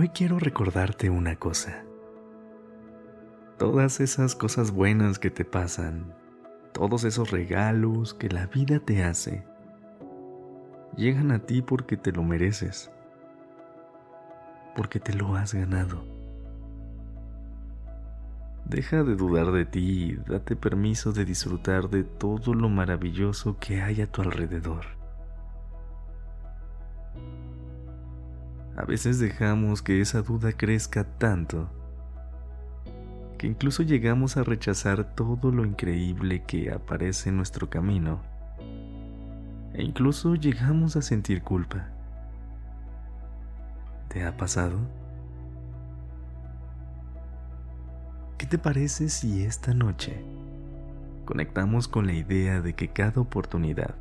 Hoy quiero recordarte una cosa. Todas esas cosas buenas que te pasan, todos esos regalos que la vida te hace, llegan a ti porque te lo mereces porque te lo has ganado. Deja de dudar de ti y date permiso de disfrutar de todo lo maravilloso que hay a tu alrededor. A veces dejamos que esa duda crezca tanto que incluso llegamos a rechazar todo lo increíble que aparece en nuestro camino e incluso llegamos a sentir culpa. ¿Te ha pasado? ¿Qué te parece si esta noche conectamos con la idea de que cada oportunidad,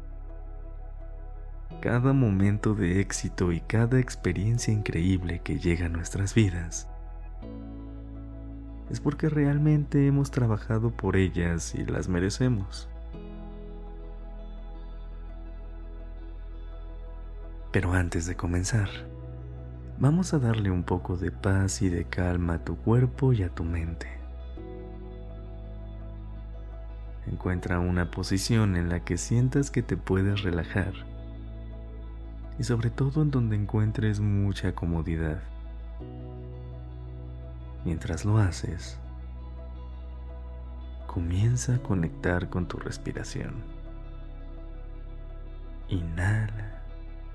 cada momento de éxito y cada experiencia increíble que llega a nuestras vidas es porque realmente hemos trabajado por ellas y las merecemos? Pero antes de comenzar, vamos a darle un poco de paz y de calma a tu cuerpo y a tu mente. Encuentra una posición en la que sientas que te puedes relajar y sobre todo en donde encuentres mucha comodidad. Mientras lo haces, comienza a conectar con tu respiración. Inhala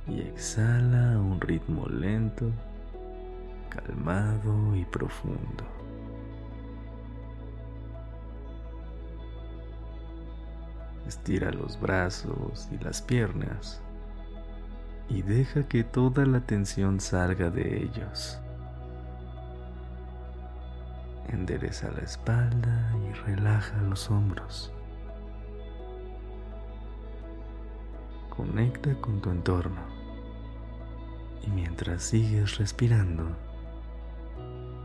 y exhala a un ritmo lento, calmado y profundo. Estira los brazos y las piernas y deja que toda la tensión salga de ellos. Endereza la espalda y relaja los hombros. Conecta con tu entorno y mientras sigues respirando,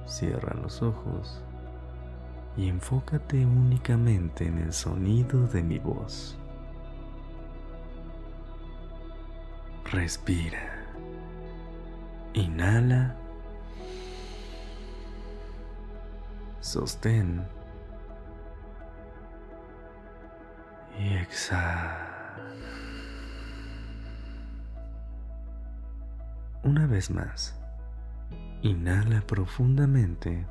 cierra los ojos y enfócate únicamente en el sonido de mi voz. Respira. Inhala. Sostén. Y exhala. Una vez más, inhala profundamente.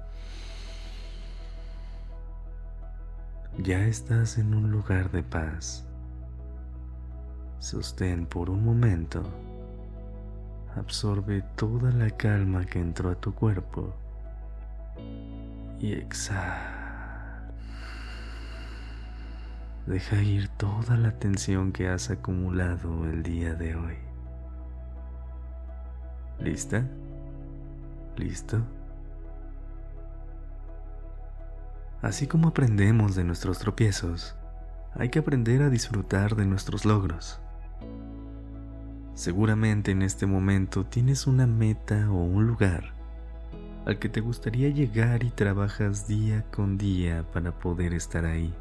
Ya estás en un lugar de paz. Sostén por un momento. Absorbe toda la calma que entró a tu cuerpo. Y exhala. Deja ir toda la tensión que has acumulado el día de hoy. ¿Lista? ¿Listo? Así como aprendemos de nuestros tropiezos, hay que aprender a disfrutar de nuestros logros. Seguramente en este momento tienes una meta o un lugar al que te gustaría llegar y trabajas día con día para poder estar ahí.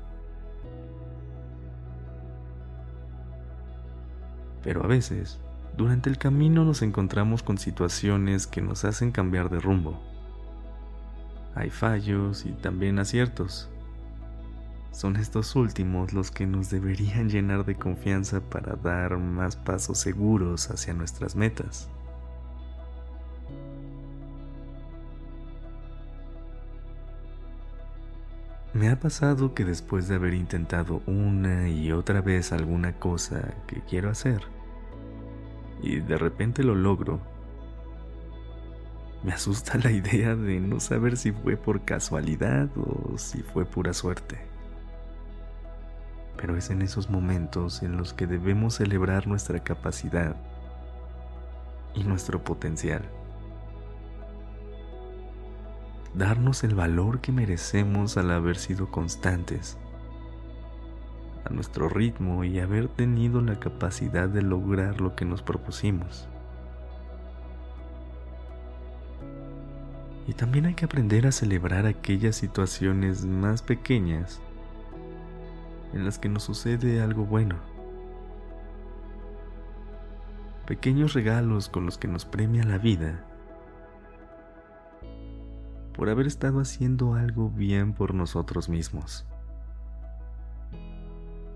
Pero a veces durante el camino nos encontramos con situaciones que nos hacen cambiar de rumbo. Hay fallos y también aciertos. Son estos últimos los que nos deberían llenar de confianza para dar más pasos seguros hacia nuestras metas. Me ha pasado que después de haber intentado una y otra vez alguna cosa que quiero hacer, y de repente lo logro, me asusta la idea de no saber si fue por casualidad o si fue pura suerte. Pero es en esos momentos en los que debemos celebrar nuestra capacidad y nuestro potencial. darnos el valor que merecemos al haber sido constantes a nuestro ritmo y haber tenido la capacidad de lograr lo que nos propusimos. Y también hay que aprender a celebrar aquellas situaciones más pequeñas en las que nos sucede algo bueno. Pequeños regalos con los que nos premia la vida por haber estado haciendo algo bien por nosotros mismos.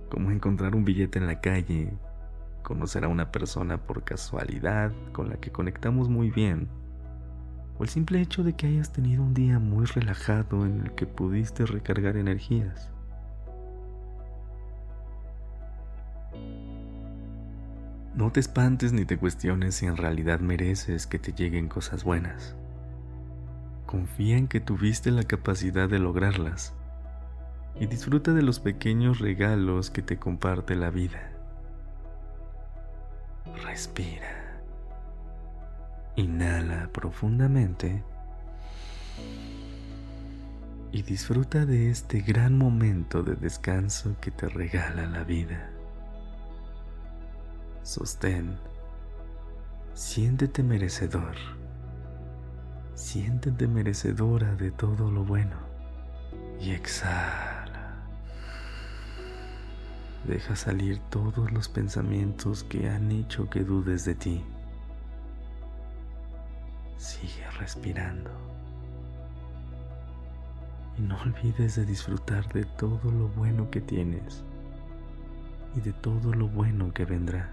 Como encontrar un billete en la calle, conocer a una persona por casualidad con la que conectamos muy bien, o el simple hecho de que hayas tenido un día muy relajado en el que pudiste recargar energías. No te espantes ni te cuestiones si en realidad mereces que te lleguen cosas buenas. Confía en que tuviste la capacidad de lograrlas y disfruta de los pequeños regalos que te comparte la vida. Respira. Inhala profundamente y disfruta de este gran momento de descanso que te regala la vida. Sostén. Siéntete merecedor. Siéntete merecedora de todo lo bueno y exhala. Deja salir todos los pensamientos que han hecho que dudes de ti. Sigue respirando. Y no olvides de disfrutar de todo lo bueno que tienes y de todo lo bueno que vendrá.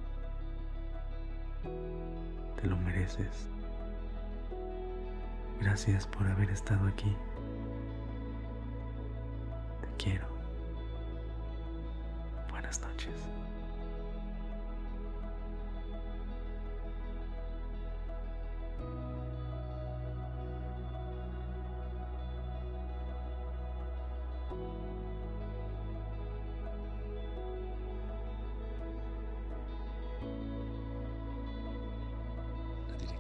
Te lo mereces. Gracias por haber estado aquí. Te quiero. Buenas noches.